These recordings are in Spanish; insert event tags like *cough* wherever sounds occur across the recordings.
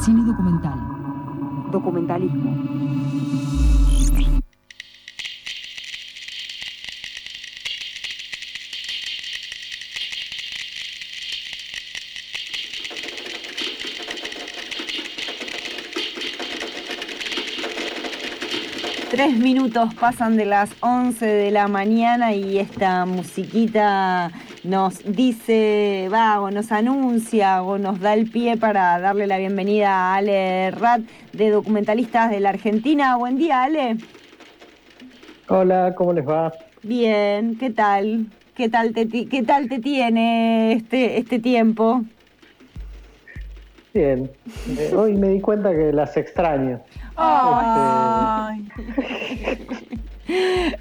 Cine documental. Documentalismo. Tres minutos pasan de las 11 de la mañana y esta musiquita nos dice, va, o nos anuncia o nos da el pie para darle la bienvenida a Ale Rat de Documentalistas de la Argentina. Buen día, Ale. Hola, ¿cómo les va? Bien, ¿qué tal? ¿Qué tal te, qué tal te tiene este, este tiempo? Bien. Eh, hoy me di cuenta que las extraño. *laughs* Ay. *laughs*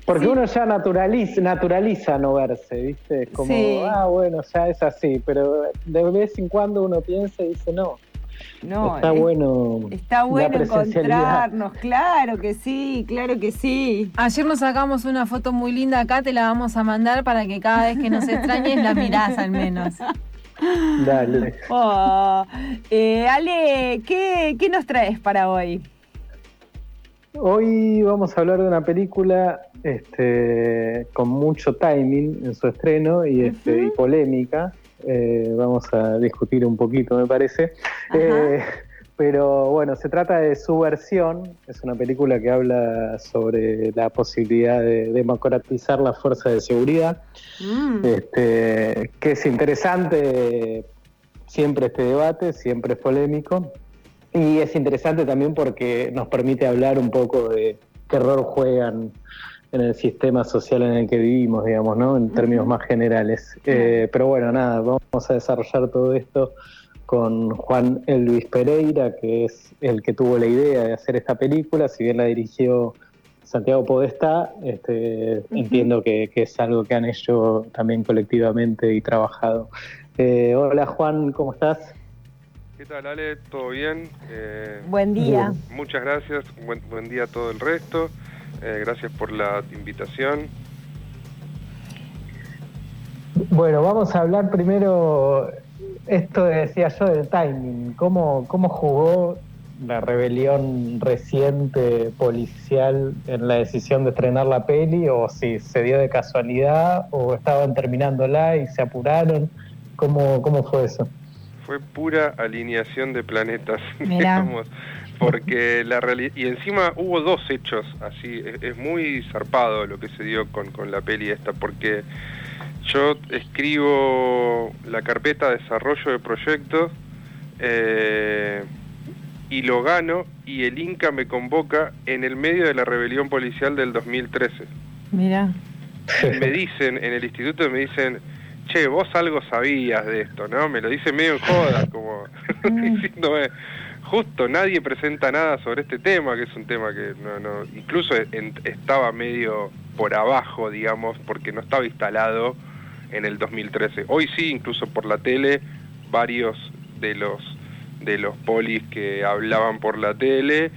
Porque uno ya naturaliza, naturaliza no verse, ¿viste? Es como, Sí. ah, bueno, ya es así. Pero de vez en cuando uno piensa y dice, no, No, está es- bueno. Está bueno encontrarnos, claro que sí, claro que sí. Ayer nos sacamos una foto muy linda acá, te la vamos a mandar para que cada vez que nos extrañes la mirás al menos. Dale. Oh, eh, Ale, ¿qué, ¿qué nos traes para hoy? Hoy vamos a hablar de una película este, con mucho timing en su estreno y, este, y polémica. Eh, vamos a discutir un poquito, me parece. Eh, pero bueno, se trata de Subversión. Es una película que habla sobre la posibilidad de democratizar la fuerza de seguridad. Mm, Este, que es interesante siempre este debate, siempre es polémico. Y es interesante también porque nos permite hablar un poco de qué rol juegan en el sistema social en el que vivimos, digamos, ¿no? En términos más generales. Eh, pero bueno, nada, vamos a desarrollar todo esto con Juan Elvis Pereira, que es el que tuvo la idea de hacer esta película, si bien la dirigió Santiago Podestá, este, entiendo que, que es algo que han hecho también colectivamente y trabajado. Eh, hola Juan, ¿cómo estás? ¿Qué tal, Ale? ¿Todo bien? Eh, Buen día. muchas gracias. Buen, buen día a todo el resto. Eh, gracias por la invitación. Bueno, vamos a hablar primero, esto decía yo del timing, ¿cómo, cómo jugó la rebelión reciente policial en la decisión de estrenar la peli o si se dio de casualidad o estaban terminándola y se apuraron? ¿Cómo, cómo fue eso? Fue pura alineación de planetas, *laughs* Mirá. digamos, porque la realidad... Y encima hubo dos hechos así. Es, es muy zarpado lo que se dio con, con la peli esta, porque yo escribo la carpeta de desarrollo de proyectos eh, y lo gano y el Inca me convoca en el medio de la rebelión policial del 2013. Mira. me dicen en el instituto me dicen che vos algo sabías de esto no me lo dicen medio en joda *laughs* como *laughs* diciéndome justo nadie presenta nada sobre este tema que es un tema que no no incluso en- estaba medio por abajo digamos porque no estaba instalado en el 2013 hoy sí incluso por la tele varios de los de los polis que hablaban por la tele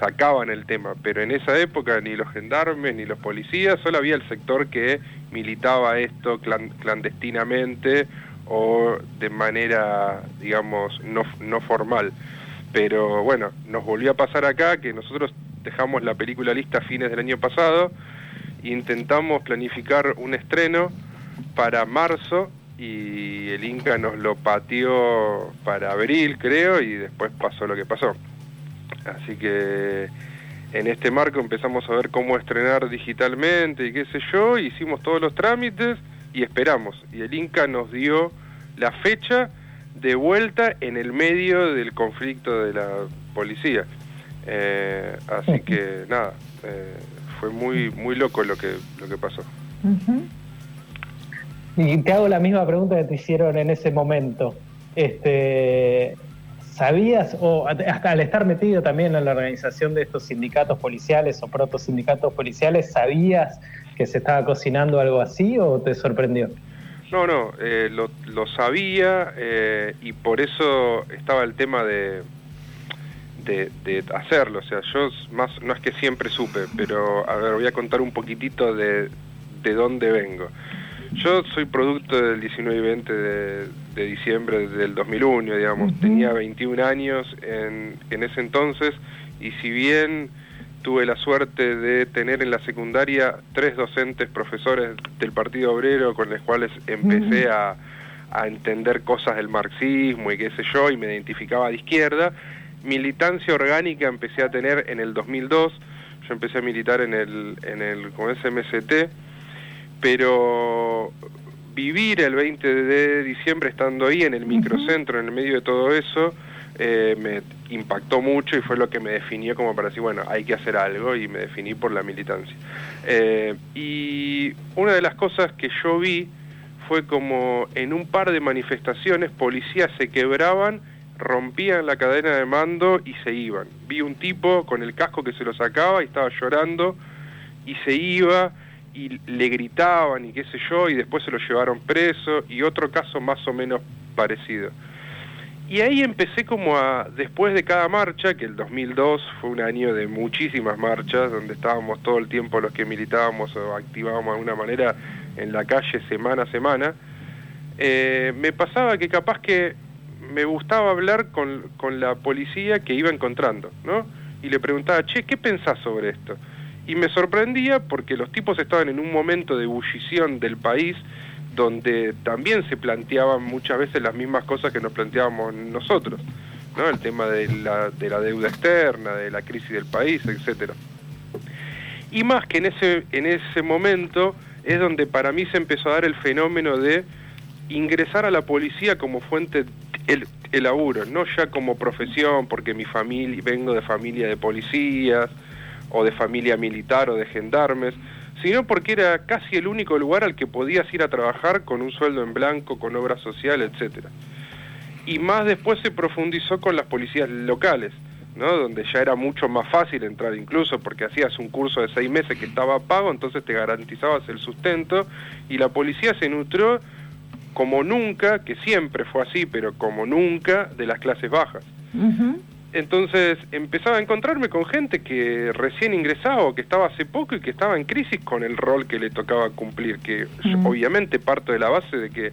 sacaban el tema, pero en esa época ni los gendarmes ni los policías, solo había el sector que militaba esto clan- clandestinamente o de manera, digamos, no, no formal. Pero bueno, nos volvió a pasar acá que nosotros dejamos la película lista a fines del año pasado, intentamos planificar un estreno para marzo y el Inca nos lo pateó para abril, creo, y después pasó lo que pasó. Así que en este marco empezamos a ver cómo estrenar digitalmente y qué sé yo, hicimos todos los trámites y esperamos. Y el Inca nos dio la fecha de vuelta en el medio del conflicto de la policía. Eh, así que nada, eh, fue muy muy loco lo que lo que pasó. Y te hago la misma pregunta que te hicieron en ese momento. Este, ¿Sabías, o hasta al estar metido también en la organización de estos sindicatos policiales o protosindicatos policiales, ¿sabías que se estaba cocinando algo así o te sorprendió? No, no, eh, lo, lo sabía eh, y por eso estaba el tema de, de, de hacerlo. O sea, yo más no es que siempre supe, pero a ver, voy a contar un poquitito de, de dónde vengo. Yo soy producto del 19 y 20 de, diciembre del 2001, digamos. Tenía 21 años en, en ese entonces y si bien tuve la suerte de tener en la secundaria tres docentes profesores del Partido Obrero con los cuales empecé a, a, entender cosas del marxismo y qué sé yo, y me identificaba de izquierda. Militancia orgánica empecé a tener en el 2002, yo empecé a militar en el, en el con SMST, pero vivir el 20 de diciembre estando ahí en el microcentro, en el medio de todo eso, eh, me impactó mucho y fue lo que me definió como para decir, bueno, hay que hacer algo y me definí por la militancia. Eh, y una de las cosas que yo vi fue como en un par de manifestaciones policías se quebraban, rompían la cadena de mando y se iban. Vi un tipo con el casco que se lo sacaba y estaba llorando y se iba y le gritaban y qué sé yo y después se lo llevaron preso y otro caso más o menos parecido. Y ahí empecé como a, después de cada marcha, que el 2002 fue un año de muchísimas marchas, donde estábamos todo el tiempo los que militábamos o activábamos de alguna manera en la calle semana a semana, eh, me pasaba que capaz que me gustaba hablar con, con la policía que iba encontrando, ¿no? Y le preguntaba, che, ¿qué pensás sobre esto? Y me sorprendía porque los tipos estaban en un momento de ebullición del país, donde también se planteaban muchas veces las mismas cosas que nos planteábamos nosotros, ¿no? El tema de la, de la deuda externa, de la crisis del país, etcétera. Y más que en ese, en ese momento es donde para mí se empezó a dar el fenómeno de ingresar a la policía como fuente el, el laburo, no ya como profesión, porque mi familia, vengo de familia de policías, o de familia militar o de gendarmes, sino porque era casi el único lugar al que podías ir a trabajar con un sueldo en blanco, con obra social, etcétera. Y más después se profundizó con las policías locales, ¿no? donde ya era mucho más fácil entrar incluso porque hacías un curso de seis meses que estaba pago, entonces te garantizabas el sustento y la policía se nutrió como nunca, que siempre fue así, pero como nunca, de las clases bajas. Entonces empezaba a encontrarme con gente que recién ingresaba o que estaba hace poco y que estaba en crisis con el rol que le tocaba cumplir, que obviamente parto de la base de que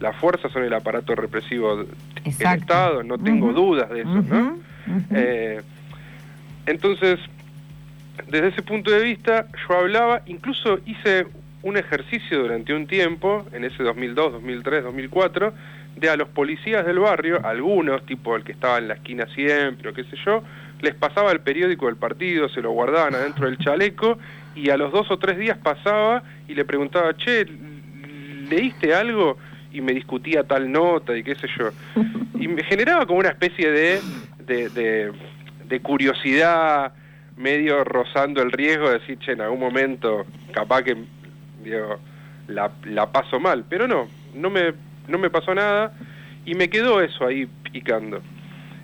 las fuerzas son el aparato represivo del Estado, no tengo dudas de eso, ¿no? Eh, entonces, desde ese punto de vista, yo hablaba, incluso hice un ejercicio durante un tiempo, en ese 2002, 2003, 2004, de a los policías del barrio, algunos, tipo el que estaba en la esquina siempre o qué sé yo, les pasaba el periódico del partido, se lo guardaban adentro del chaleco y a los dos o tres días pasaba y le preguntaba, che, ¿leíste algo? Y me discutía tal nota y qué sé yo. Y me generaba como una especie de, de, de, curiosidad, medio rozando el riesgo de decir, che, en algún momento capaz que digo, la, la paso mal. Pero no, no me no me pasó nada y me quedó eso ahí picando.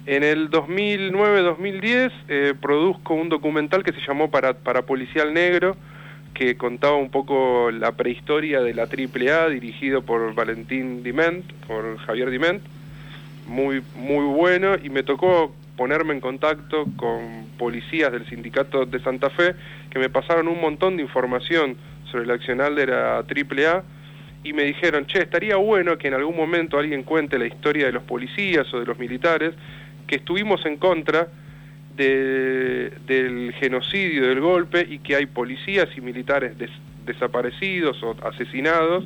En el 2009-2010 eh, produzco un documental que se llamó para, para Policial Negro, que contaba un poco la prehistoria de la AAA, dirigido por Valentín Diment, por Javier Diment, muy, muy bueno, y me tocó ponerme en contacto con policías del sindicato de Santa Fe, que me pasaron un montón de información sobre el accional de la AAA, y me dijeron, che, estaría bueno que en algún momento alguien cuente la historia de los policías o de los militares, que estuvimos en contra del genocidio, del golpe, y que hay policías y militares desaparecidos o asesinados,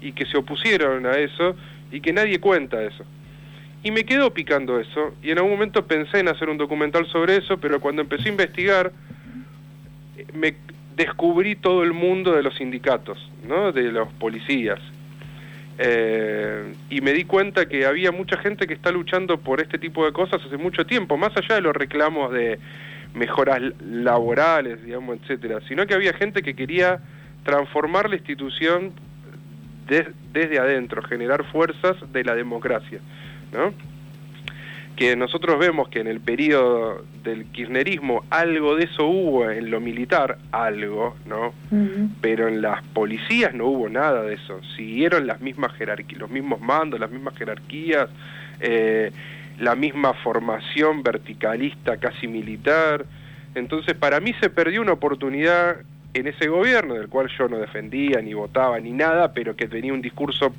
y que se opusieron a eso, y que nadie cuenta eso. Y me quedó picando eso, y en algún momento pensé en hacer un documental sobre eso, pero cuando empecé a investigar, me descubrí todo el mundo de los sindicatos, ¿no? de los policías. Eh, y me di cuenta que había mucha gente que está luchando por este tipo de cosas hace mucho tiempo, más allá de los reclamos de mejoras laborales, digamos, etcétera, sino que había gente que quería transformar la institución desde adentro, generar fuerzas de la democracia, ¿no? Que nosotros vemos que en el periodo del kirchnerismo algo de eso hubo en lo militar, algo, ¿no? Pero en las policías no hubo nada de eso. Siguieron las mismas jerarquías, los mismos mandos, las mismas jerarquías, eh, la misma formación verticalista casi militar. Entonces para mí se perdió una oportunidad en ese gobierno, del cual yo no defendía, ni votaba, ni nada, pero que tenía un discurso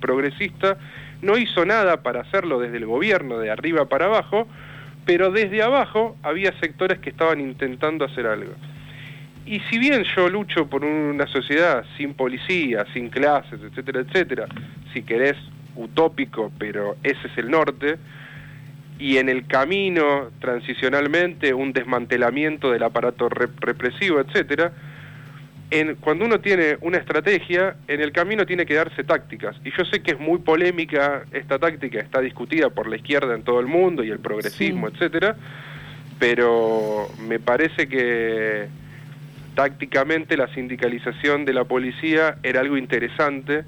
progresista, no hizo nada para hacerlo desde el gobierno, de arriba para abajo, pero desde abajo había sectores que estaban intentando hacer algo. Y si bien yo lucho por una sociedad sin policía, sin clases, etcétera, etcétera, si querés utópico, pero ese es el norte, y en el camino, transicionalmente, un desmantelamiento del aparato represivo, etcétera, en, cuando uno tiene una estrategia, en el camino tiene que darse tácticas. Y yo sé que es muy polémica esta táctica, está discutida por la izquierda en todo el mundo y el progresismo, etcétera, pero me parece que tácticamente la sindicalización de la policía era algo interesante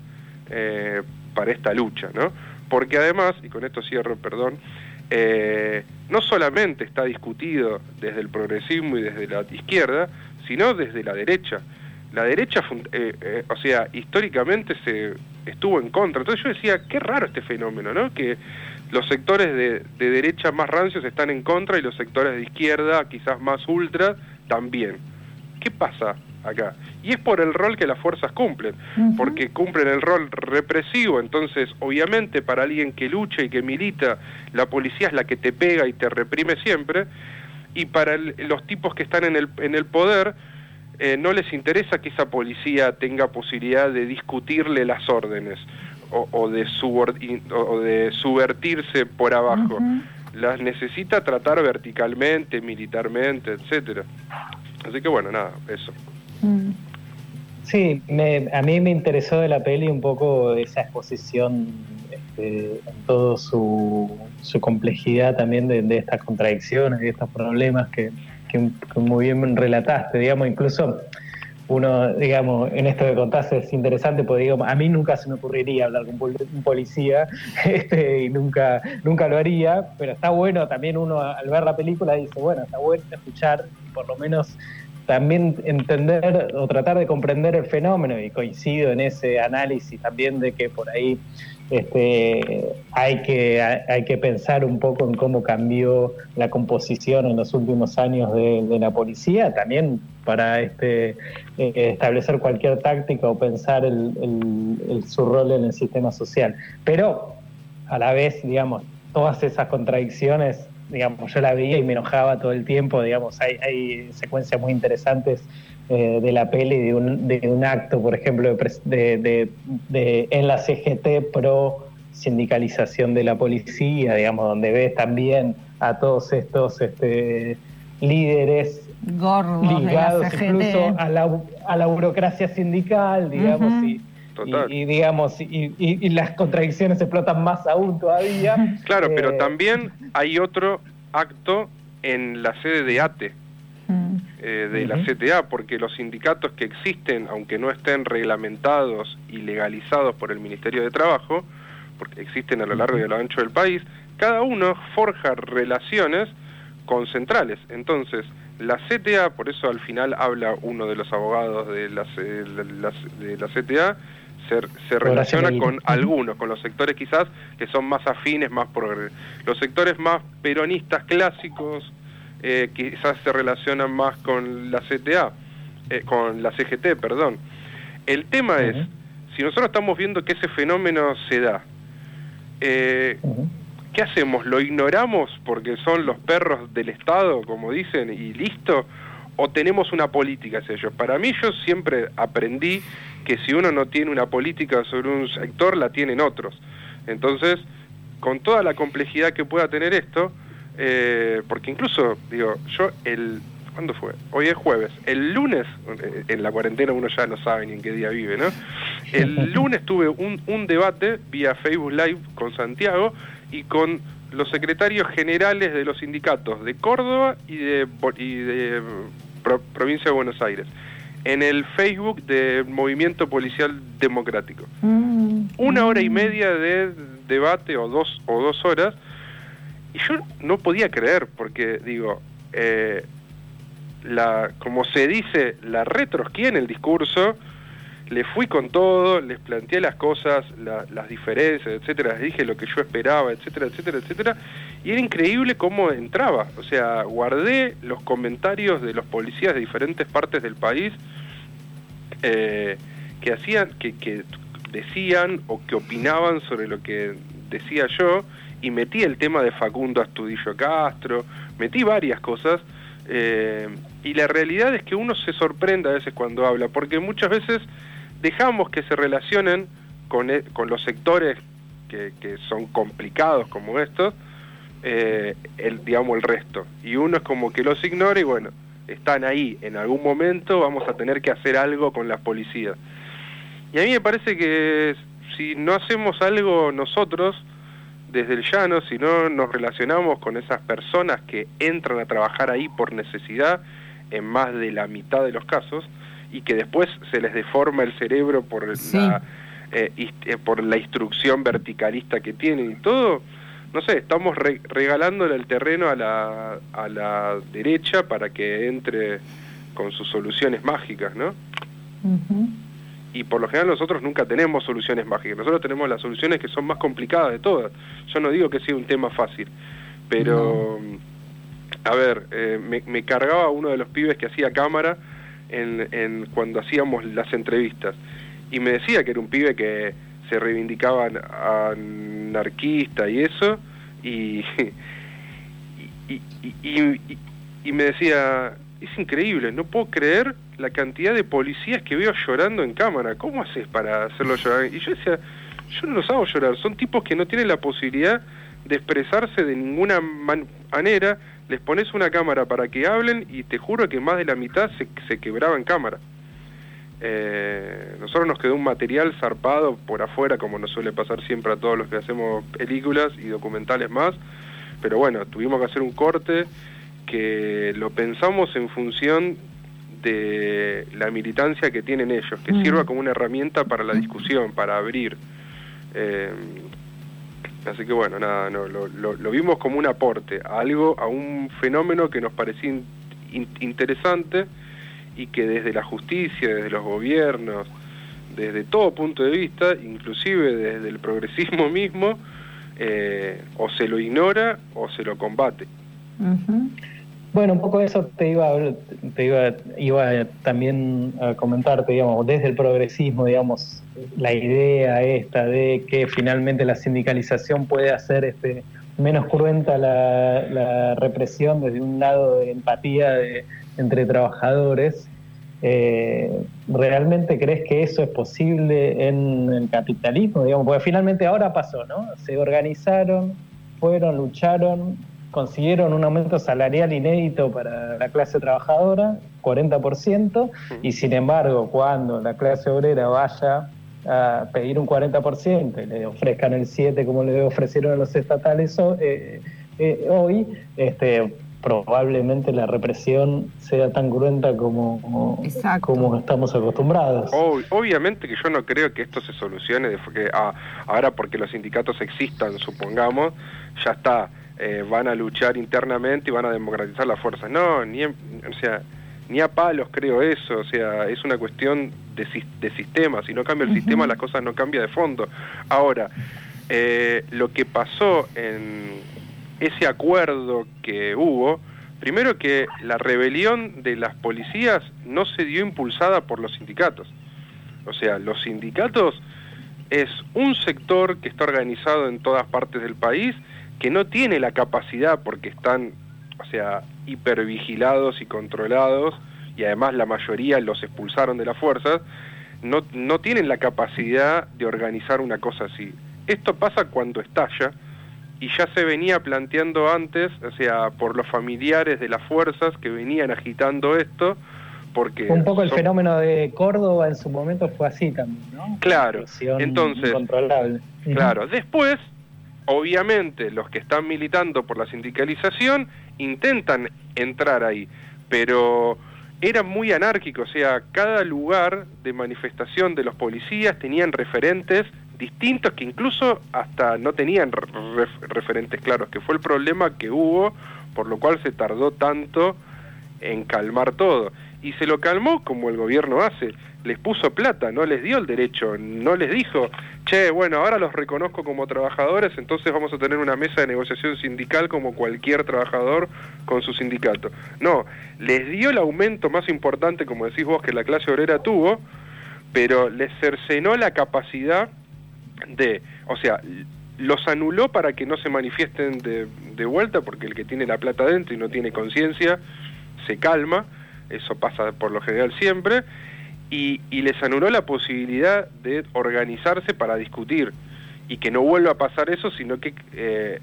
eh, para esta lucha, ¿no? Porque además, y con esto cierro, perdón, eh, no solamente está discutido desde el progresismo y desde la izquierda, sino desde la derecha. La derecha, eh, o sea, históricamente se estuvo en contra. Entonces yo decía, qué raro este fenómeno, ¿no? Que los sectores de, de derecha más rancios están en contra y los sectores de izquierda, quizás más ultra, también. ¿Qué pasa acá? Y es por el rol que las fuerzas cumplen, porque cumplen el rol represivo, entonces obviamente para alguien que lucha y que milita, la policía es la que te pega y te reprime siempre, y para los tipos que están en el, en el poder, eh, no les interesa que esa policía tenga posibilidad de discutirle las órdenes o, de, o de subvertirse por abajo. Las necesita tratar verticalmente, militarmente, etcétera. Así que bueno, nada, eso. Mm. Sí, a mí me interesó de la peli un poco esa exposición este, en toda su, complejidad también de, estas contradicciones y estos problemas que, muy bien relataste, digamos, incluso uno, digamos, en esto que contaste es interesante porque, digamos, a mí nunca se me ocurriría hablar con un policía *laughs* este, y nunca, nunca lo haría, pero está bueno también uno al ver la película dice, bueno, está bueno escuchar por lo menos también entender o tratar de comprender el fenómeno y coincido en ese análisis también de que por ahí este, hay, que, hay que pensar un poco en cómo cambió la composición en los últimos años de, la policía, también para este, eh, establecer cualquier táctica o pensar el, su rol en el sistema social. Pero a la vez, digamos, todas esas contradicciones digamos, yo la veía y me enojaba todo el tiempo, digamos, hay secuencias muy interesantes eh, de la peli de un, de un acto, por ejemplo, de, de, en la CGT pro sindicalización de la policía, digamos, donde ves también a todos estos este, líderes ligados incluso a la, a la burocracia sindical, digamos, y y, digamos, y, las contradicciones explotan más aún todavía. Claro, pero eh, también hay otro acto en la sede de ATE. Eh, de la CTA, porque los sindicatos que existen, aunque no estén reglamentados y legalizados por el Ministerio de Trabajo, porque existen a lo largo y a lo ancho del país, cada uno forja relaciones con centrales. Entonces, la CTA, por eso al final habla uno de los abogados de la, de la CTA, se, relaciona con algunos, con los sectores quizás que son más afines, más por los sectores más peronistas clásicos eh, quizás se relacionan más con la CTA, eh, con la CGT, perdón. El tema es, si nosotros estamos viendo que ese fenómeno se da, eh, ¿qué hacemos? ¿Lo ignoramos porque son los perros del Estado, como dicen, y listo? ¿O tenemos una política hacia ellos? Para mí yo siempre aprendí que si uno no tiene una política sobre un sector, la tienen otros. Entonces, con toda la complejidad que pueda tener esto, eh, porque incluso, digo, yo el... ¿Cuándo fue? Hoy es jueves. El lunes, eh, en la cuarentena uno ya no sabe ni en qué día vive, ¿no? El *laughs* lunes tuve un, un debate vía Facebook Live con Santiago y con los secretarios generales de los sindicatos de Córdoba y de, y de Provincia de Buenos Aires en el Facebook del Movimiento Policial Democrático. Mm. Una hora y media de debate o dos o dos horas y yo no podía creer porque digo eh, la como se dice la retrosquía en el discurso le fui con todo les planteé las cosas las diferencias etcétera les dije lo que yo esperaba etcétera etcétera etcétera y era increíble cómo entraba. O sea guardé los comentarios de los policías de diferentes partes del país eh, que hacían, que, que decían o que opinaban sobre lo que decía yo, y metí el tema de Facundo Astudillo Castro, metí varias cosas, eh, y la realidad es que uno se sorprende a veces cuando habla, porque muchas veces dejamos que se relacionen con, e, con los sectores que, que, son complicados como estos, eh, el, digamos, el resto. Y uno es como que los ignora y bueno, están ahí, en algún momento vamos a tener que hacer algo con las policías. Y a mí me parece que si no hacemos algo nosotros, desde el llano, si no nos relacionamos con esas personas que entran a trabajar ahí por necesidad, en más de la mitad de los casos, y que después se les deforma el cerebro por, la, eh, eh, por la instrucción verticalista que tienen y todo, no sé, estamos regalándole el terreno a la, a la derecha para que entre con sus soluciones mágicas, ¿no? Y por lo general nosotros nunca tenemos soluciones mágicas, nosotros tenemos las soluciones que son más complicadas de todas. Yo no digo que sea un tema fácil, pero, a ver, eh, me, cargaba uno de los pibes que hacía cámara en, en, cuando hacíamos las entrevistas. Y me decía que era un pibe que se reivindicaba anarquista y eso, *laughs* y, y, y, y me decía, es increíble, no puedo creer la cantidad de policías que veo llorando en cámara. ¿Cómo haces para hacerlo llorar? Y yo decía, yo no los hago llorar, son tipos que no tienen la posibilidad de expresarse de ninguna manera, les pones una cámara para que hablen y te juro que más de la mitad se, se quebraba en cámara. Eh, nosotros nos quedó un material zarpado por afuera, como nos suele pasar siempre a todos los que hacemos películas y documentales más, pero bueno, tuvimos que hacer un corte que lo pensamos en función de la militancia que tienen ellos, que sirva como una herramienta para la discusión, para abrir. Eh, así que bueno, nada, no, lo, lo, vimos como un aporte a algo, a un fenómeno que nos parecía interesante y que desde la justicia, desde los gobiernos, desde todo punto de vista, inclusive desde el progresismo *laughs* mismo, eh, o se lo ignora o se lo combate. Bueno, un poco eso te iba, te iba, iba también a comentarte, digamos, desde el progresismo, digamos, la idea esta de que finalmente la sindicalización puede hacer este menos cruenta la, represión desde un lado de empatía entre trabajadores. Eh, ¿Realmente crees que eso es posible en el capitalismo? Digamos, porque finalmente ahora pasó, ¿no? Se organizaron, fueron, lucharon, consiguieron un aumento salarial inédito para la clase trabajadora, 40%, y sin embargo, cuando la clase obrera vaya a pedir un 40% y le ofrezcan el 7% como le ofrecieron a los estatales eh, eh, hoy, este, probablemente la represión sea tan cruenta como, como, estamos acostumbrados. obviamente que yo no creo que esto se solucione de, que, ah, ahora porque los sindicatos existan, supongamos, ya está eh, van a luchar internamente y van a democratizar las fuerzas. No, ni, o sea, ni a palos creo eso, o sea, es una cuestión de, de sistema, si no cambia el sistema las cosas no cambian de fondo. Ahora, eh, lo que pasó en ese acuerdo que hubo, primero que la rebelión de las policías no se dio impulsada por los sindicatos. O sea, los sindicatos es un sector que está organizado en todas partes del país que no tiene la capacidad porque están, o sea, hipervigilados y controlados, y además la mayoría los expulsaron de las fuerzas, no, no tienen la capacidad de organizar una cosa así. Esto pasa cuando estalla, y ya se venía planteando antes, o sea, por los familiares de las fuerzas que venían agitando esto, porque... Un poco el fenómeno de Córdoba en su momento fue así también, ¿no? Claro, entonces... Claro, después obviamente los que están militando por la sindicalización intentan entrar ahí, pero era muy anárquico, o sea, cada lugar de manifestación de los policías tenían referentes distintos que incluso hasta no tenían referentes claros, que fue el problema que hubo, por lo cual se tardó tanto en calmar todo. Y se lo calmó como el gobierno hace, les puso plata, no les dio el derecho, no les dijo, che, bueno, ahora los reconozco como trabajadores, entonces vamos a tener una mesa de negociación sindical como cualquier trabajador con su sindicato. No, les dio el aumento más importante, como decís vos, que la clase obrera tuvo, pero les cercenó la capacidad de, o sea, los anuló para que no se manifiesten de, de vuelta, porque el que tiene la plata dentro y no tiene conciencia, se calma, eso pasa por lo general siempre, y, les anuló la posibilidad de organizarse para discutir, y que no vuelva a pasar eso, sino que eh,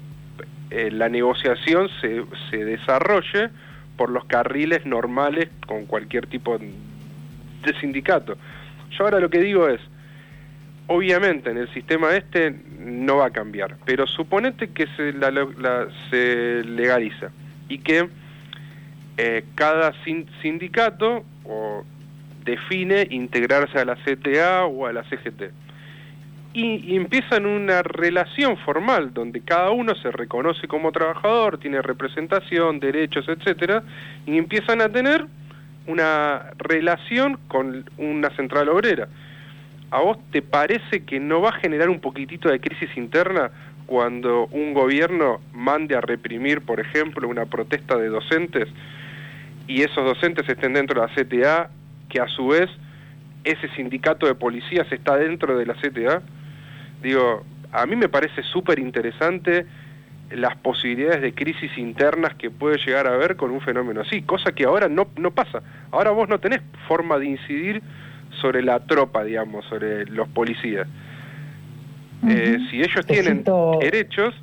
eh, la negociación se, se desarrolle por los carriles normales con cualquier tipo de sindicato. Yo ahora lo que digo es, obviamente en el sistema este no va a cambiar, pero suponete que se, se legaliza y que eh, cada sindicato o define integrarse a la CTA o a la CGT. Y, empiezan una relación formal donde cada uno se reconoce como trabajador, tiene representación, derechos, etcétera, y empiezan a tener una relación con una central obrera. ¿A vos te parece que no va a generar un poquitito de crisis interna cuando un gobierno mande a reprimir, por ejemplo, una protesta de docentes y esos docentes estén dentro de la CTA, que a su vez ese sindicato de policías está dentro de la CTA? Digo, a mí me parece súper interesante las posibilidades de crisis internas que puede llegar a haber con un fenómeno así, cosa que ahora no, no pasa. Ahora vos no tenés forma de incidir sobre la tropa, digamos, sobre los policías. eh, si ellos tienen derechos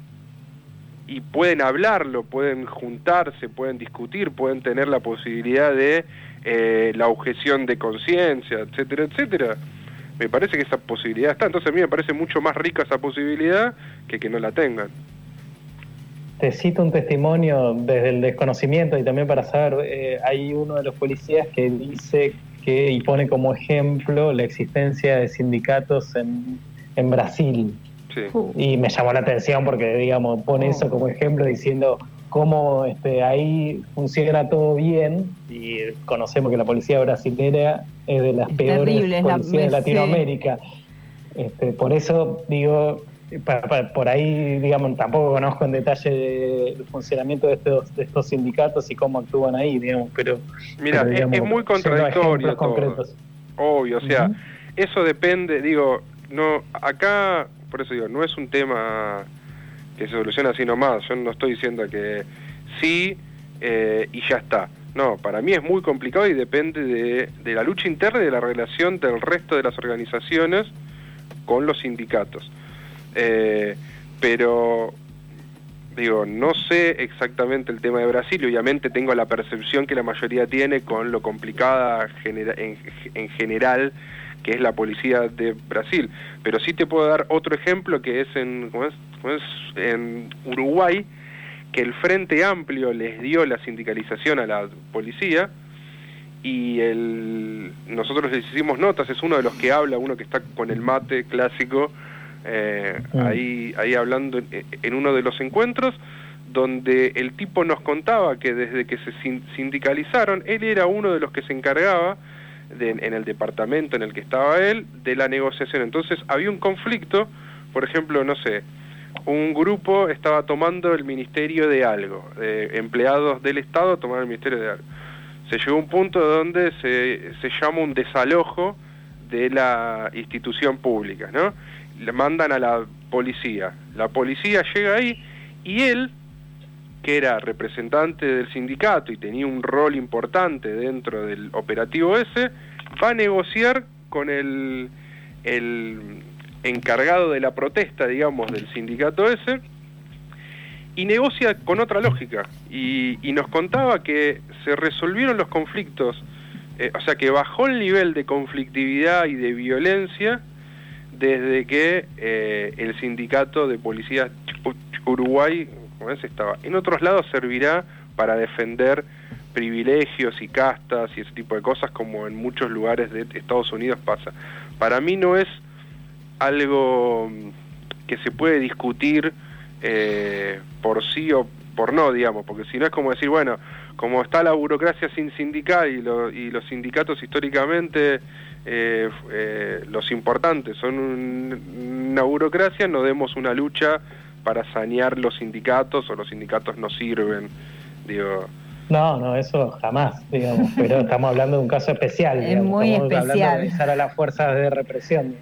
y pueden hablarlo, pueden juntarse, pueden discutir, pueden tener la posibilidad de eh, la objeción de conciencia, etcétera, etcétera, me parece que esa posibilidad está. Entonces a mí me parece mucho más rica esa posibilidad que que no la tengan te cito un testimonio desde el desconocimiento y también para saber, eh, hay uno de los policías que dice que y pone como ejemplo la existencia de sindicatos en, en Brasil. Sí. Y me llamó la atención porque, digamos, pone oh. eso como ejemplo diciendo cómo este, ahí funciona todo bien y conocemos que la policía brasileña es de las es peores terrible, policías la, de Latinoamérica. Este, por eso digo, para, para, por ahí, digamos, tampoco conozco en detalle el funcionamiento de estos, de estos sindicatos y cómo actúan ahí, digamos, pero... Mira, pero, digamos, es, muy contradictorio todo. Obvio, o sea, uh -huh. eso depende, digo, no acá, por eso digo, no es un tema que se soluciona así nomás, yo no estoy diciendo que sí eh, y ya está. No, para mí es muy complicado y depende de, la lucha interna y de la relación del resto de las organizaciones con los sindicatos. Eh, pero digo, no sé exactamente el tema de Brasil, obviamente tengo la percepción que la mayoría tiene con lo complicada genera en, en, general que es la policía de Brasil, pero sí te puedo dar otro ejemplo que es en, ¿cómo es? ¿Cómo es? en Uruguay, que el Frente Amplio les dio la sindicalización a la policía y el, nosotros les hicimos notas, es uno de los que habla, uno que está con el mate clásico, eh, mm. ahí, ahí hablando en, en, uno de los encuentros, donde el tipo nos contaba que desde que se sindicalizaron, él era uno de los que se encargaba, de, en el departamento en el que estaba él, de la negociación. Entonces había un conflicto, por ejemplo, no sé, un grupo estaba tomando el ministerio de algo, eh, empleados del Estado tomaron el ministerio de algo. Se llegó a un punto donde se, se llama un desalojo de la institución pública, ¿no? le mandan a la policía. La policía llega ahí y él, que era representante del sindicato y tenía un rol importante dentro del operativo ese, va a negociar con el, el encargado de la protesta, digamos, del sindicato ese, y negocia con otra lógica. Y, nos contaba que se resolvieron los conflictos, eh, o sea, que bajó el nivel de conflictividad y de violencia desde que eh, el sindicato de policías Uruguay En otros lados servirá para defender privilegios y castas y ese tipo de cosas como en muchos lugares de Estados Unidos pasa. Para mí no es algo que se puede discutir eh, por sí o por no, digamos, porque si no es como decir, bueno, como está la burocracia sin sindical y, lo, y los sindicatos históricamente eh, eh, los importantes son un, una burocracia, no demos una lucha para sanear los sindicatos o los sindicatos no sirven. Digo, No, no, eso jamás, digamos, *laughs* pero estamos hablando de un caso especial. Es muy especial. Hablando de a las fuerzas de represión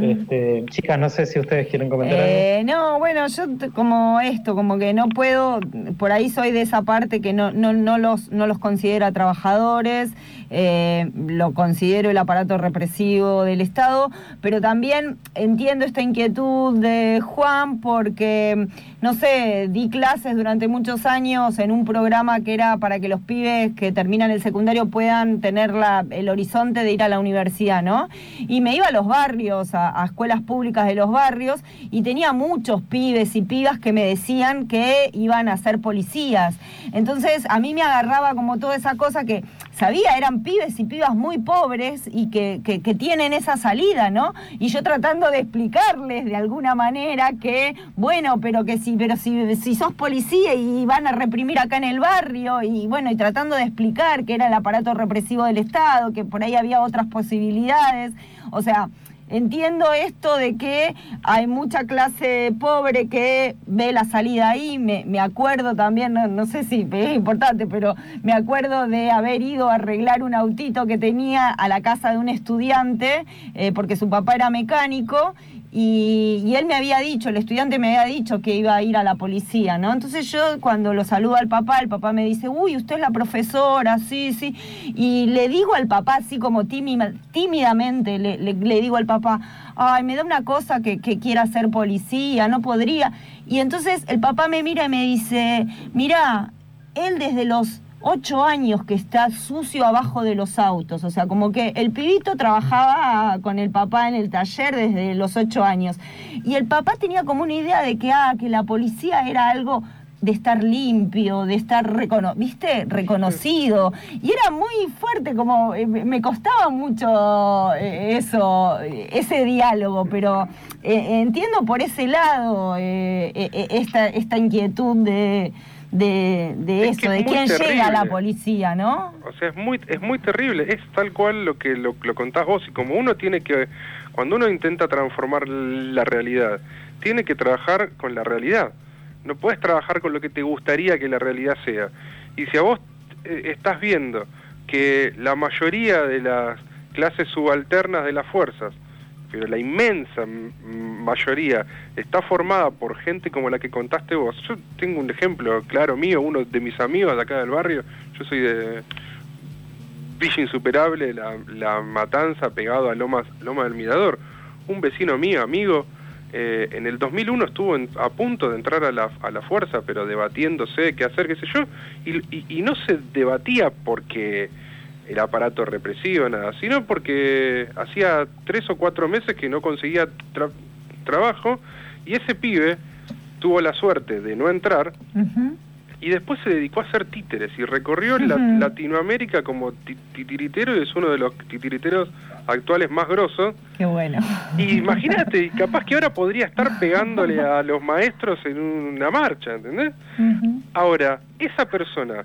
este, chicas, no sé si ustedes quieren comentar eh, No, bueno, yo como esto, como que no puedo, por ahí soy de esa parte que no, no, no, los, no los considera trabajadores, eh, lo considero el aparato represivo del Estado, pero también entiendo esta inquietud de Juan porque, no sé, di clases durante muchos años en un programa que era para que los pibes que terminan el secundario puedan tener la, el horizonte de ir a la universidad, ¿no? Y me iba a los barrios a, escuelas públicas de los barrios y tenía muchos pibes y pibas que me decían que iban a ser policías. Entonces a mí me agarraba como toda esa cosa que sabía, eran pibes y pibas muy pobres y que, tienen esa salida, ¿no? Y yo tratando de explicarles de alguna manera que, bueno, pero que sí, pero si, si sos policía y van a reprimir acá en el barrio, y bueno, y tratando de explicar que era el aparato represivo del Estado, que por ahí había otras posibilidades. O sea, Entiendo esto de que hay mucha clase pobre que ve la salida ahí. Me, acuerdo también, no, sé si es importante, pero me acuerdo de haber ido a arreglar un autito que tenía a la casa de un estudiante, eh, porque su papá era mecánico, y, él me había dicho, el estudiante me había dicho que iba a ir a la policía, ¿no? Entonces yo cuando lo saludo al papá, el papá me dice, uy, usted es la profesora, sí, sí. Y le digo al papá, así como tímidamente, le, digo al papá, ay, me da una cosa que, que quiera ser policía, no podría. Y entonces el papá me mira y me dice, mira, él desde los ocho años que está sucio abajo de los autos. O sea, como que el pibito trabajaba con el papá en el taller desde los ocho años. Y el papá tenía como una idea de que, ah, que la policía era algo de estar limpio, de estar ¿viste? reconocido. Y era muy fuerte, como eh, me costaba mucho eh, eso, ese diálogo, pero eh, entiendo por ese lado esta, esta inquietud de de, de eso, de quién llega a la policía, ¿no? O sea, es muy, es muy terrible, es tal cual lo que lo, lo contás vos, y como uno tiene que, cuando uno intenta transformar la realidad, tiene que trabajar con la realidad, no puedes trabajar con lo que te gustaría que la realidad sea. Y si a vos eh, estás viendo que la mayoría de las clases subalternas de las fuerzas pero la inmensa mayoría está formada por gente como la que contaste vos. Yo tengo un ejemplo claro mío, uno de mis amigos de acá del barrio, yo soy de Villa Insuperable, la, Matanza, pegado a Lomas, Loma del Mirador. Un vecino mío, amigo, eh, en el 2001 estuvo a punto de entrar a la, a la fuerza, pero debatiéndose qué hacer, qué sé yo, y no se debatía porque el aparato represivo, nada, sino porque hacía tres o cuatro meses que no conseguía trabajo y ese pibe tuvo la suerte de no entrar y después se dedicó a hacer títeres y recorrió Latinoamérica como titiritero y es uno de los titiriteros actuales más grosos. Qué bueno. Y imagínate, capaz que ahora podría estar pegándole a los maestros en una marcha, ¿entendés? Ahora, esa persona...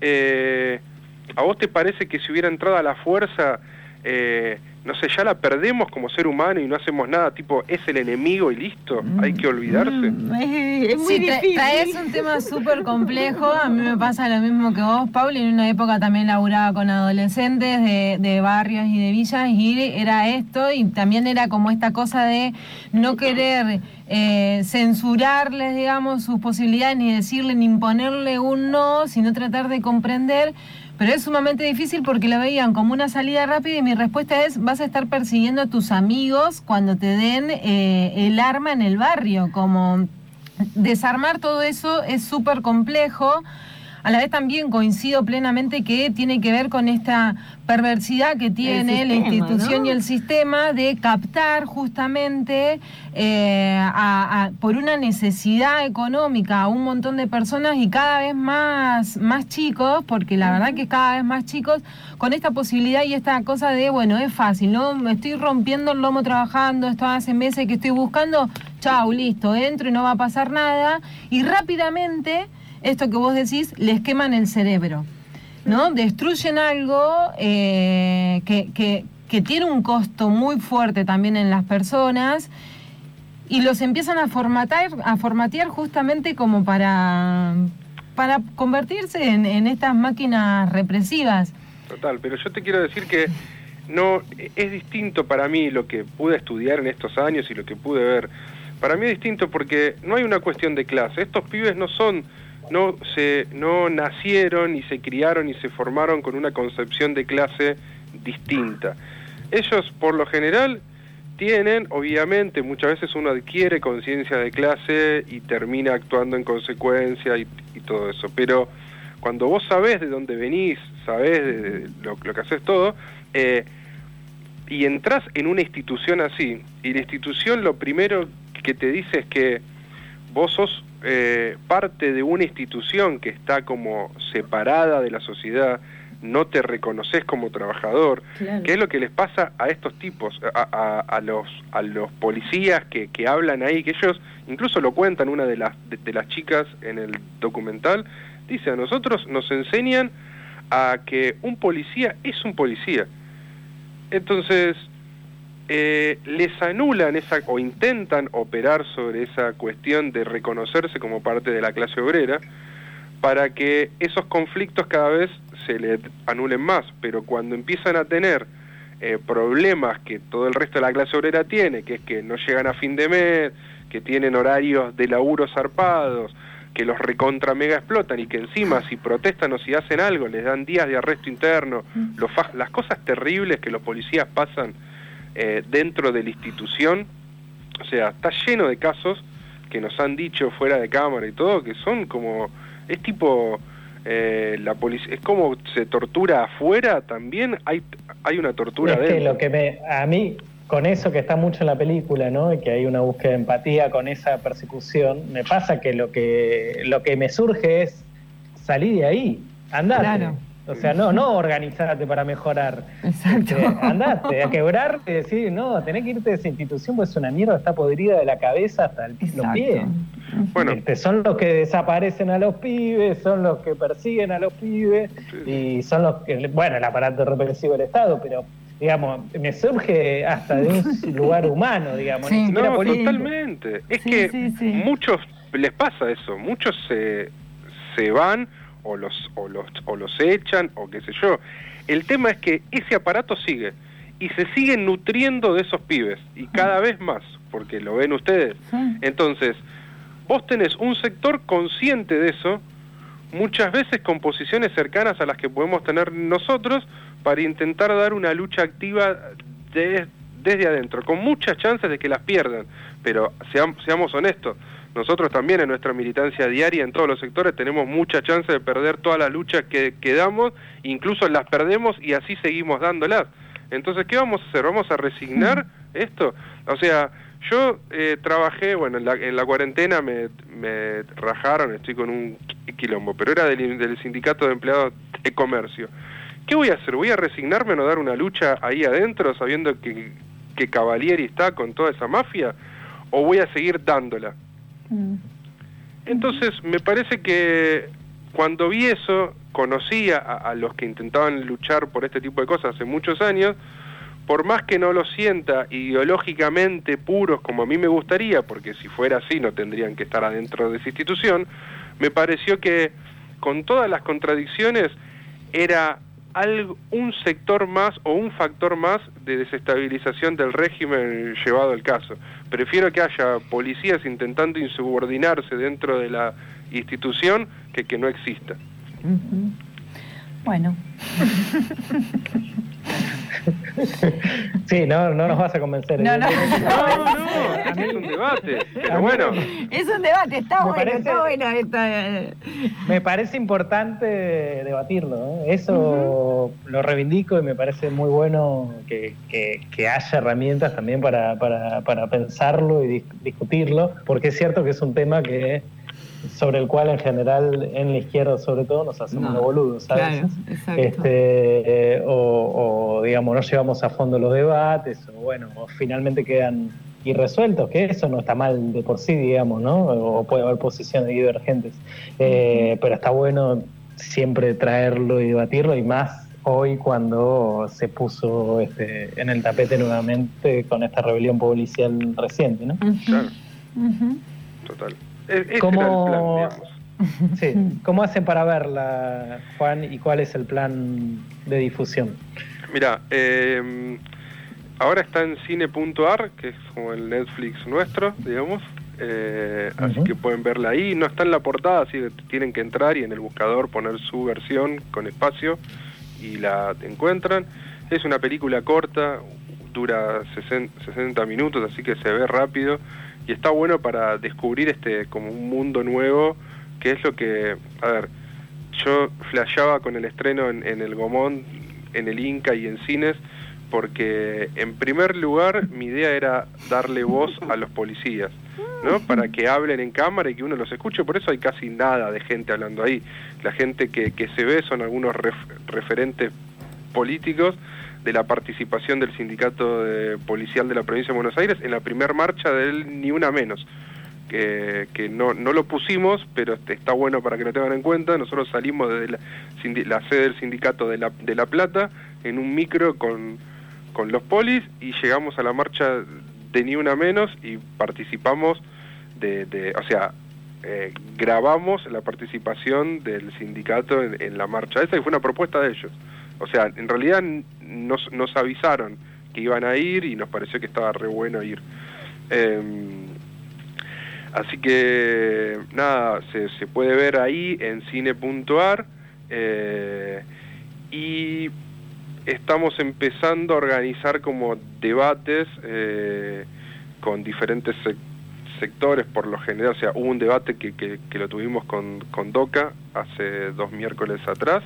Eh, ¿A vos te parece que si hubiera entrado a la fuerza, eh, no sé, ya la perdemos como ser humano y no hacemos nada, tipo, es el enemigo y listo, hay que olvidarse? Mm, es, muy difícil. Es un tema súper complejo, a mí me pasa lo mismo que vos, Pauli, en una época también laburaba con adolescentes de, de barrios y de villas y era esto y también era como esta cosa de no querer... Eh, censurarles, digamos, sus posibilidades, ni decirle, ni imponerle un no, sino tratar de comprender pero es sumamente difícil porque lo veían como una salida rápida y mi respuesta es, vas a estar persiguiendo a tus amigos cuando te den eh, el arma en el barrio, como desarmar todo eso es súper complejo. A la vez también coincido plenamente que tiene que ver con esta perversidad que tiene la institución y el sistema de captar justamente eh, por una necesidad económica a un montón de personas y cada vez más, más chicos, porque la verdad que cada vez más chicos, con esta posibilidad y esta cosa de, bueno, es fácil, ¿no? Me estoy rompiendo el lomo trabajando, esto hace meses que estoy buscando, chau, listo, entro y no va a pasar nada, y rápidamente esto que vos decís, les queman el cerebro, ¿no? Destruyen algo eh, que, que, tiene un costo muy fuerte también en las personas y los empiezan a formatar, a formatear justamente como para para convertirse en, en estas máquinas represivas. Total, pero yo te quiero decir que no es distinto para mí lo que pude estudiar en estos años y lo que pude ver. Para mí es distinto porque no hay una cuestión de clase. Estos pibes no son no se no nacieron y se criaron y se formaron con una concepción de clase distinta. Ellos por lo general tienen, obviamente, muchas veces uno adquiere conciencia de clase y termina actuando en consecuencia y, todo eso, pero cuando vos sabés de dónde venís, sabés de lo, que haces todo, eh, y entras en una institución así, y la institución lo primero que te dice es que vos sos eh, parte de una institución que está como separada de la sociedad, no te reconoces como trabajador, ¿qué es lo que les pasa a estos tipos, a, los, a los policías que, que, hablan ahí, que ellos incluso lo cuentan una de las, de las chicas en el documental, dice, a nosotros nos enseñan a que un policía es un policía. Entonces, eh, les anulan esa o intentan operar sobre esa cuestión de reconocerse como parte de la clase obrera para que esos conflictos cada vez se les anulen más, pero cuando empiezan a tener eh, problemas que todo el resto de la clase obrera tiene, que es que no llegan a fin de mes, que tienen horarios de laburo zarpados, que los recontra mega explotan y que encima si protestan o si hacen algo les dan días de arresto interno, mm. las cosas terribles que los policías pasan eh, dentro de la institución, o sea, está lleno de casos que nos han dicho fuera de cámara y todo, que son como, es tipo, eh, la policía, es como se tortura afuera, también hay, hay una tortura. Que lo que me, a mí, con eso que está mucho en la película, ¿no? Y que hay una búsqueda de empatía con esa persecución, me pasa que lo que, lo que me surge es salir de ahí, andar. Claro. O sea, no, no organizarte para mejorar. Exacto. Este, andate a quebrarte y decir, no, tenés que irte de esa institución porque es una mierda, está podrida de la cabeza hasta el, los pies. Bueno. Este, son los que desaparecen a los pibes, son los que persiguen a los pibes y son los que, bueno, el aparato represivo del Estado, pero digamos, me surge hasta de un *laughs* lugar humano, digamos. Sí. no, totalmente. Es que muchos les pasa eso, muchos se, se van o los, o los, o los echan, o qué sé yo. El tema es que ese aparato sigue y se sigue nutriendo de esos pibes y cada vez más, porque lo ven ustedes. Entonces, vos tenés un sector consciente de eso, muchas veces con posiciones cercanas a las que podemos tener nosotros para intentar dar una lucha activa desde adentro, con muchas chances de que las pierdan, pero seamos honestos, nosotros también en nuestra militancia diaria en todos los sectores tenemos mucha chance de perder todas las luchas que, que damos, incluso las perdemos y así seguimos dándolas. Entonces, ¿qué vamos a hacer? ¿Vamos a resignar esto? O sea, yo eh, trabajé, bueno, en la, en la cuarentena me, me, rajaron, estoy con un quilombo, pero era del, del sindicato de empleados de comercio. ¿Qué voy a hacer? ¿Voy a resignarme a no dar una lucha ahí adentro sabiendo que, que Cavalieri está con toda esa mafia? ¿O voy a seguir dándola? Mm. Entonces, me parece que cuando vi eso, conocí a, los que intentaban luchar por este tipo de cosas hace muchos años, por más que no lo sienta ideológicamente puros como a mí me gustaría, porque si fuera así no tendrían que estar adentro de esa institución, me pareció que con todas las contradicciones era algo, un sector más o un factor más de desestabilización del régimen llevado al caso. Prefiero que haya policías intentando insubordinarse dentro de la institución que que no exista. Bueno. *laughs* *laughs* Sí, no, no nos vas a convencer. No, no, no, *laughs* es un debate. Pero bueno. Es un debate, está bueno, está bueno. Me parece importante debatirlo. Eso lo reivindico y me parece muy bueno que, que, haya herramientas también para, para, para pensarlo y discutirlo, porque es cierto que es un tema que sobre el cual en general en la izquierda sobre todo nos hacemos los boludos, ¿sabes? este, o, digamos no llevamos a fondo los debates, o bueno, finalmente quedan irresueltos, que eso no está mal de por sí, digamos, ¿no? O puede haber posiciones divergentes, eh, pero está bueno siempre traerlo y debatirlo y más hoy cuando se puso este, en el tapete nuevamente con esta rebelión policial reciente, ¿no? Claro. Total. Como, *laughs* Sí, ¿cómo hacen para verla, Juan, y cuál es el plan de difusión? Mira, eh, ahora está en cine.ar, que es como el Netflix nuestro, digamos, eh, así que pueden verla ahí. No está en la portada, así que tienen que entrar y en el buscador poner su versión con espacio y la encuentran. Es una película corta, dura 60 minutos, así que se ve rápido y está bueno para descubrir este como un mundo nuevo, que es lo que, a ver, yo flasheaba con el estreno en, en el Gomón, en el Inca y en cines, porque en primer lugar mi idea era darle voz a los policías, ¿no? Para que hablen en cámara y que uno los escuche, por eso hay casi nada de gente hablando ahí. La gente que, que se ve son algunos referentes políticos de la participación del sindicato de policial de la provincia de Buenos Aires en la primer marcha del Ni Una Menos. Que, que no, no lo pusimos, pero está bueno para que lo tengan en cuenta. Nosotros salimos desde la, la sede del sindicato de La, de la Plata en un micro con con los polis y llegamos a la marcha de Ni Una Menos y participamos de, o sea, eh, grabamos la participación del sindicato en, la marcha. Esa fue una propuesta de ellos. O sea, en realidad nos, nos avisaron que iban a ir y nos pareció que estaba re bueno ir. Em, así que, nada, se, se, puede ver ahí en cine.ar. Eh, y estamos empezando a organizar como debates eh, con diferentes sectores por lo general, o sea, hubo un debate que, que, lo tuvimos con, con, DOCA hace dos miércoles atrás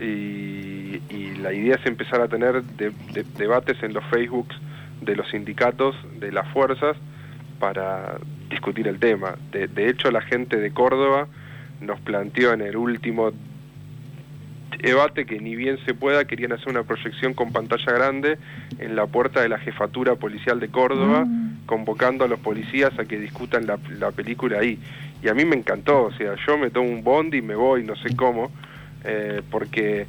y, la idea es empezar a tener debates en los Facebooks de los sindicatos, de las fuerzas, para discutir el tema. De, de hecho, la gente de Córdoba nos planteó en el último debate que ni bien se pueda querían hacer una proyección con pantalla grande en la puerta de la jefatura policial de Córdoba, mm. convocando a los policías a que discutan la, película ahí. Y a mí me encantó, o sea, yo me tomo un bondi y me voy, no sé cómo, eh, porque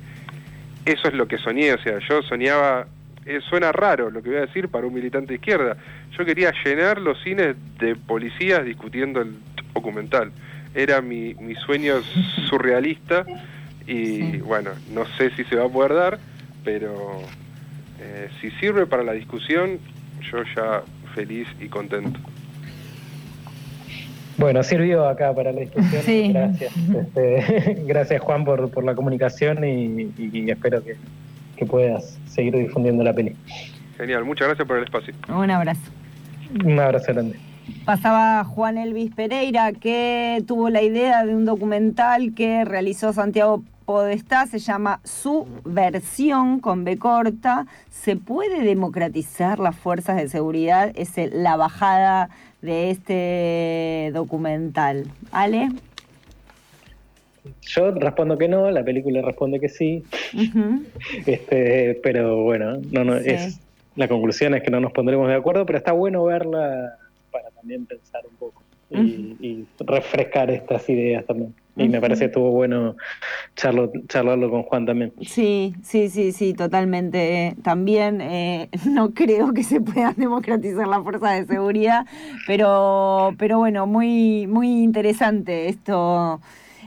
eso es lo que soñé, o sea, yo soñaba, eh, suena raro lo que voy a decir para un militante de izquierda, yo quería llenar los cines de policías discutiendo el documental. Era mi, mi sueño *laughs* surrealista y bueno, no sé si se va a poder dar, pero eh, si sirve para la discusión, yo ya feliz y contento. Bueno, sirvió acá para la discusión. Gracias. Este, *laughs* gracias Juan por, por la comunicación y, espero que, que, puedas seguir difundiendo la peli. Genial, muchas gracias por el espacio. Un abrazo. Un abrazo grande. Pasaba Juan Elvis Pereira, que tuvo la idea de un documental que realizó Santiago Podestá, se llama Su versión con B corta. ¿Se puede democratizar las fuerzas de seguridad? Es la bajada de este documental. ¿Ale? Yo respondo que no, la película responde que sí. *laughs* este, pero bueno, no, no, es, la conclusión es que no nos pondremos de acuerdo, pero está bueno verla para también pensar un poco y refrescar estas ideas también. Y me parece que estuvo bueno charlo, charlarlo con Juan también. Sí, sí, sí, sí, totalmente. También eh, *laughs* no creo que se pueda democratizar la fuerza de seguridad, pero, pero bueno, muy, muy interesante esto.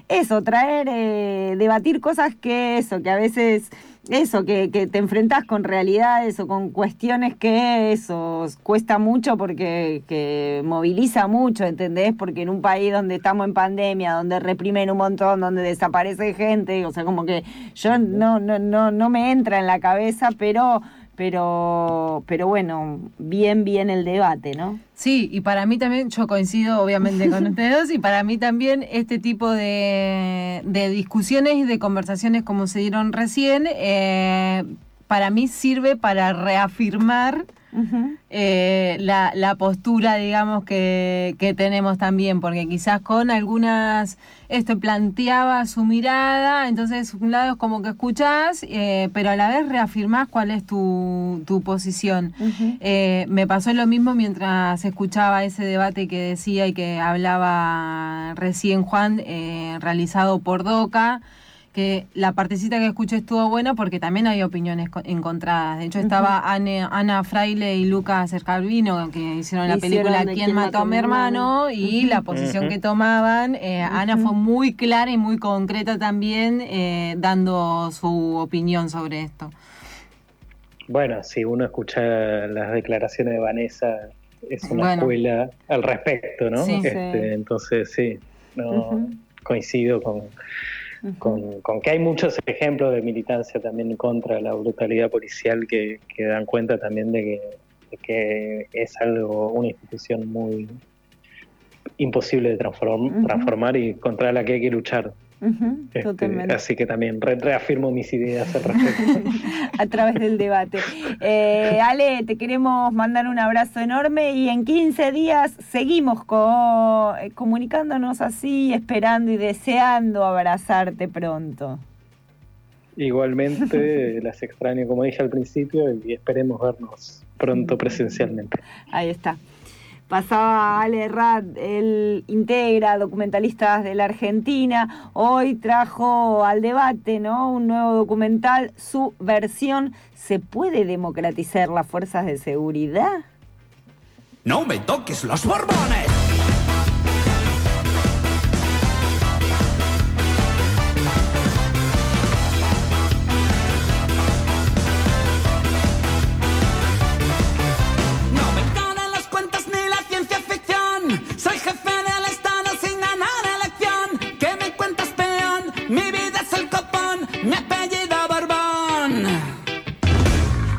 Eso, traer, eh, debatir cosas que eso, que a veces eso, que, que, te enfrentas con realidades o con cuestiones que eso cuesta mucho porque que moviliza mucho, ¿entendés? Porque en un país donde estamos en pandemia, donde reprimen un montón, donde desaparece gente, o sea, como que yo no, no, no, no me entra en la cabeza, pero pero, pero bueno, bien, bien el debate, ¿no? Sí, y para mí también, yo coincido obviamente con *laughs* ustedes y para mí también este tipo de, de discusiones y de conversaciones como se dieron recién, eh, para mí sirve para reafirmar eh, la, la, postura, digamos, que, que, tenemos también, porque quizás con algunas, esto planteaba su mirada, entonces un lado es como que escuchás, eh, pero a la vez reafirmás cuál es tu, tu posición. Eh, me pasó lo mismo mientras escuchaba ese debate que decía y que hablaba recién Juan, realizado por DOCA que la partecita que escuché estuvo buena porque también hay opiniones encontradas. De hecho, estaba Ana Fraile y Lucas Escalvino, que hicieron la película ¿Quién, mató a mi hermano? y la posición que tomaban. Eh, Ana fue muy clara y muy concreta también, eh, dando su opinión sobre esto. Bueno, si uno escucha las declaraciones de Vanessa, es una escuela al respecto, ¿no? Este, entonces, sí, no coincido con, con, que hay muchos ejemplos de militancia también contra la brutalidad policial que, dan cuenta también de que, es algo, una institución muy imposible de transformar y contra la que hay que luchar. Este, así que también reafirmo mis ideas al respecto. *laughs* a través del debate. Eh, Ale, te queremos mandar un abrazo enorme y en 15 días seguimos eh, comunicándonos así, esperando y deseando abrazarte pronto. Igualmente, *laughs* las extraño como dije al principio y esperemos vernos pronto presencialmente. Ahí está. Pasaba Ale Rad, él integra documentalistas de la Argentina. Hoy trajo al debate ¿no? un nuevo documental, su versión. ¿Se puede democratizar las fuerzas de seguridad? ¡No me toques los borbones!